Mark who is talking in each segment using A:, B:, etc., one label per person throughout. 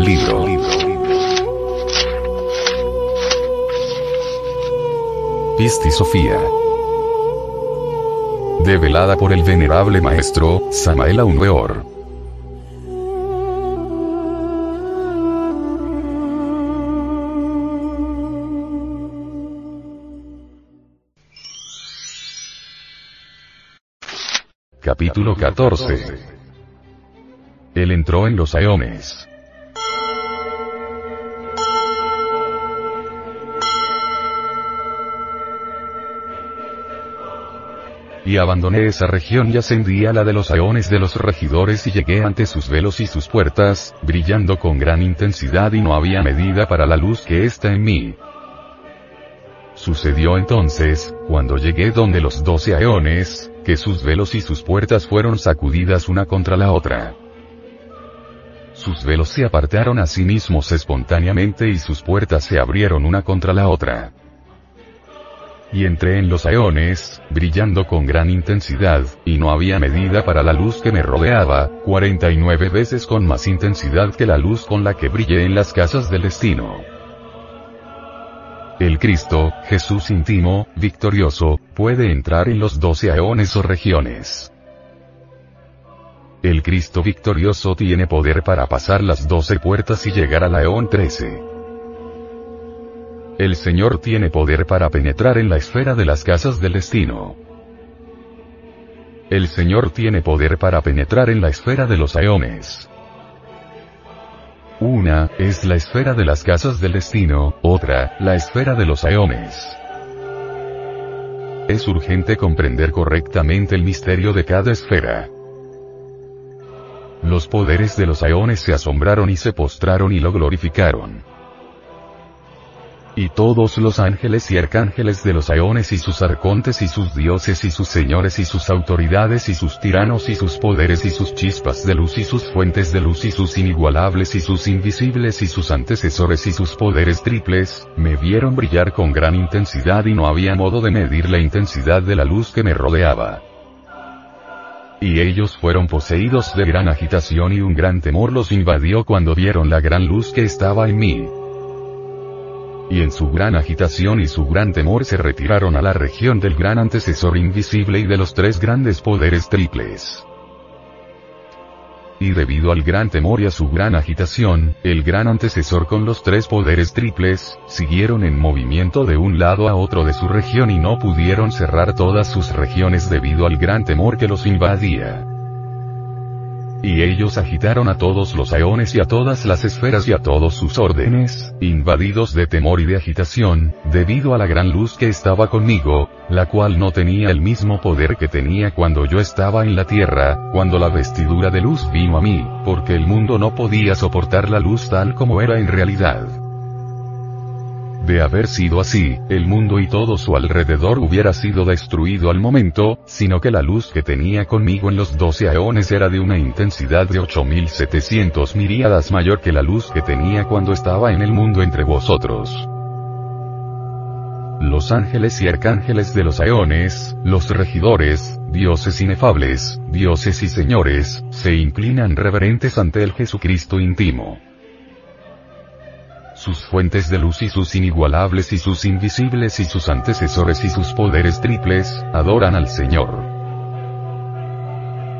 A: Libro. Pisti Sofía. Develada por el venerable maestro, Samael Weor. Capítulo 14. Él entró en los aeones. Y abandoné esa región y ascendí a la de los aeones de los regidores y llegué ante sus velos y sus puertas, brillando con gran intensidad y no había medida para la luz que está en mí. Sucedió entonces, cuando llegué donde los doce aeones, que sus velos y sus puertas fueron sacudidas una contra la otra. Sus velos se apartaron a sí mismos espontáneamente y sus puertas se abrieron una contra la otra. Y entré en los aeones, brillando con gran intensidad, y no había medida para la luz que me rodeaba, 49 veces con más intensidad que la luz con la que brillé en las casas del destino. El Cristo, Jesús íntimo, victorioso, puede entrar en los doce aeones o regiones. El Cristo victorioso tiene poder para pasar las doce puertas y llegar al aeón 13. El Señor tiene poder para penetrar en la esfera de las casas del destino. El Señor tiene poder para penetrar en la esfera de los aeones. Una, es la esfera de las casas del destino, otra, la esfera de los aeones. Es urgente comprender correctamente el misterio de cada esfera. Los poderes de los aeones se asombraron y se postraron y lo glorificaron. Y todos los ángeles y arcángeles de los aeones y sus arcontes y sus dioses y sus señores y sus autoridades y sus tiranos y sus poderes y sus chispas de luz y sus fuentes de luz y sus inigualables y sus invisibles y sus antecesores y sus poderes triples, me vieron brillar con gran intensidad y no había modo de medir la intensidad de la luz que me rodeaba. Y ellos fueron poseídos de gran agitación y un gran temor los invadió cuando vieron la gran luz que estaba en mí y en su gran agitación y su gran temor se retiraron a la región del gran antecesor invisible y de los tres grandes poderes triples. Y debido al gran temor y a su gran agitación, el gran antecesor con los tres poderes triples, siguieron en movimiento de un lado a otro de su región y no pudieron cerrar todas sus regiones debido al gran temor que los invadía. Y ellos agitaron a todos los aeones y a todas las esferas y a todos sus órdenes, invadidos de temor y de agitación, debido a la gran luz que estaba conmigo, la cual no tenía el mismo poder que tenía cuando yo estaba en la tierra, cuando la vestidura de luz vino a mí, porque el mundo no podía soportar la luz tal como era en realidad. De haber sido así, el mundo y todo su alrededor hubiera sido destruido al momento, sino que la luz que tenía conmigo en los doce aeones era de una intensidad de 8700 miríadas mayor que la luz que tenía cuando estaba en el mundo entre vosotros. Los ángeles y arcángeles de los aeones, los regidores, dioses inefables, dioses y señores, se inclinan reverentes ante el Jesucristo íntimo sus fuentes de luz y sus inigualables y sus invisibles y sus antecesores y sus poderes triples, adoran al Señor.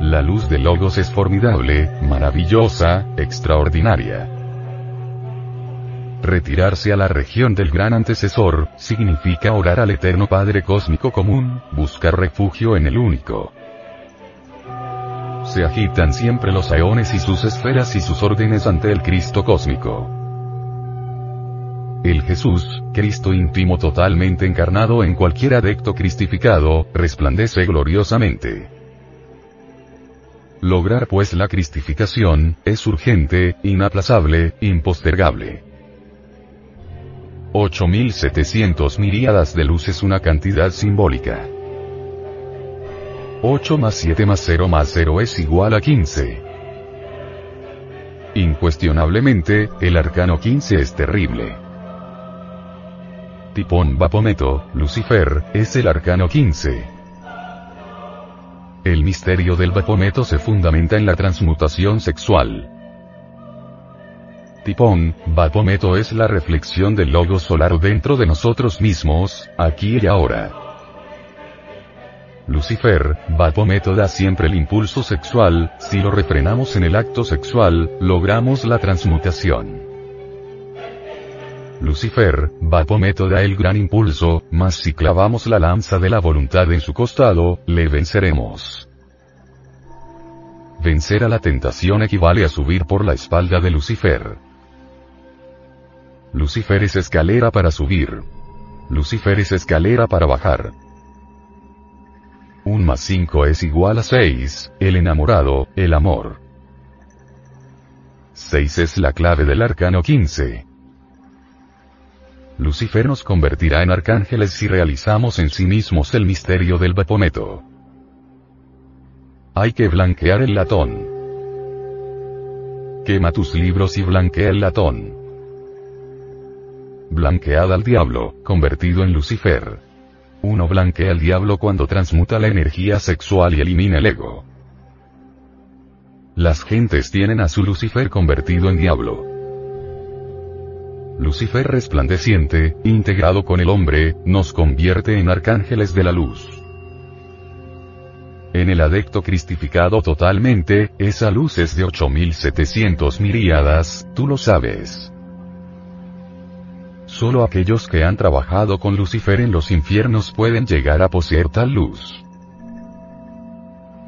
A: La luz de Logos es formidable, maravillosa, extraordinaria. Retirarse a la región del gran antecesor, significa orar al eterno Padre Cósmico Común, buscar refugio en el único. Se agitan siempre los aeones y sus esferas y sus órdenes ante el Cristo cósmico. Jesús, Cristo íntimo totalmente encarnado en cualquier adecto cristificado, resplandece gloriosamente. Lograr pues la cristificación, es urgente, inaplazable, impostergable. 8700 miríadas de luz es una cantidad simbólica. 8 más 7 más 0 más 0 es igual a 15. Incuestionablemente, el arcano 15 es terrible. Tipón Bapometo, Lucifer, es el arcano 15. El misterio del Bapometo se fundamenta en la transmutación sexual. Tipón, Bapometo es la reflexión del logo solar dentro de nosotros mismos, aquí y ahora. Lucifer, Bapometo da siempre el impulso sexual, si lo refrenamos en el acto sexual, logramos la transmutación. Lucifer, Bapometo da el gran impulso, mas si clavamos la lanza de la voluntad en su costado, le venceremos. Vencer a la tentación equivale a subir por la espalda de Lucifer. Lucifer es escalera para subir. Lucifer es escalera para bajar. 1 más 5 es igual a 6, el enamorado, el amor. 6 es la clave del arcano 15. Lucifer nos convertirá en arcángeles si realizamos en sí mismos el misterio del Bapometo. Hay que blanquear el latón. Quema tus libros y blanquea el latón blanqueada al diablo, convertido en Lucifer. Uno blanquea al diablo cuando transmuta la energía sexual y elimina el ego. Las gentes tienen a su Lucifer convertido en diablo. Lucifer resplandeciente, integrado con el hombre, nos convierte en arcángeles de la luz. En el adecto cristificado totalmente, esa luz es de 8700 miríadas, tú lo sabes. Solo aquellos que han trabajado con Lucifer en los infiernos pueden llegar a poseer tal luz.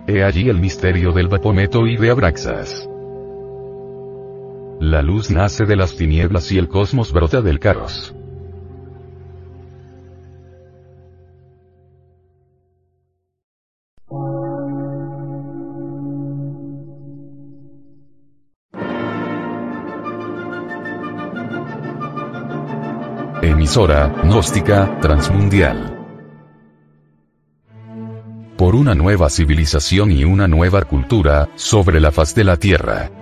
A: He allí el misterio del Bapometo y de Abraxas. La luz nace de las tinieblas y el cosmos brota del caos. Emisora, gnóstica, transmundial. Por una nueva civilización y una nueva cultura, sobre la faz de la Tierra.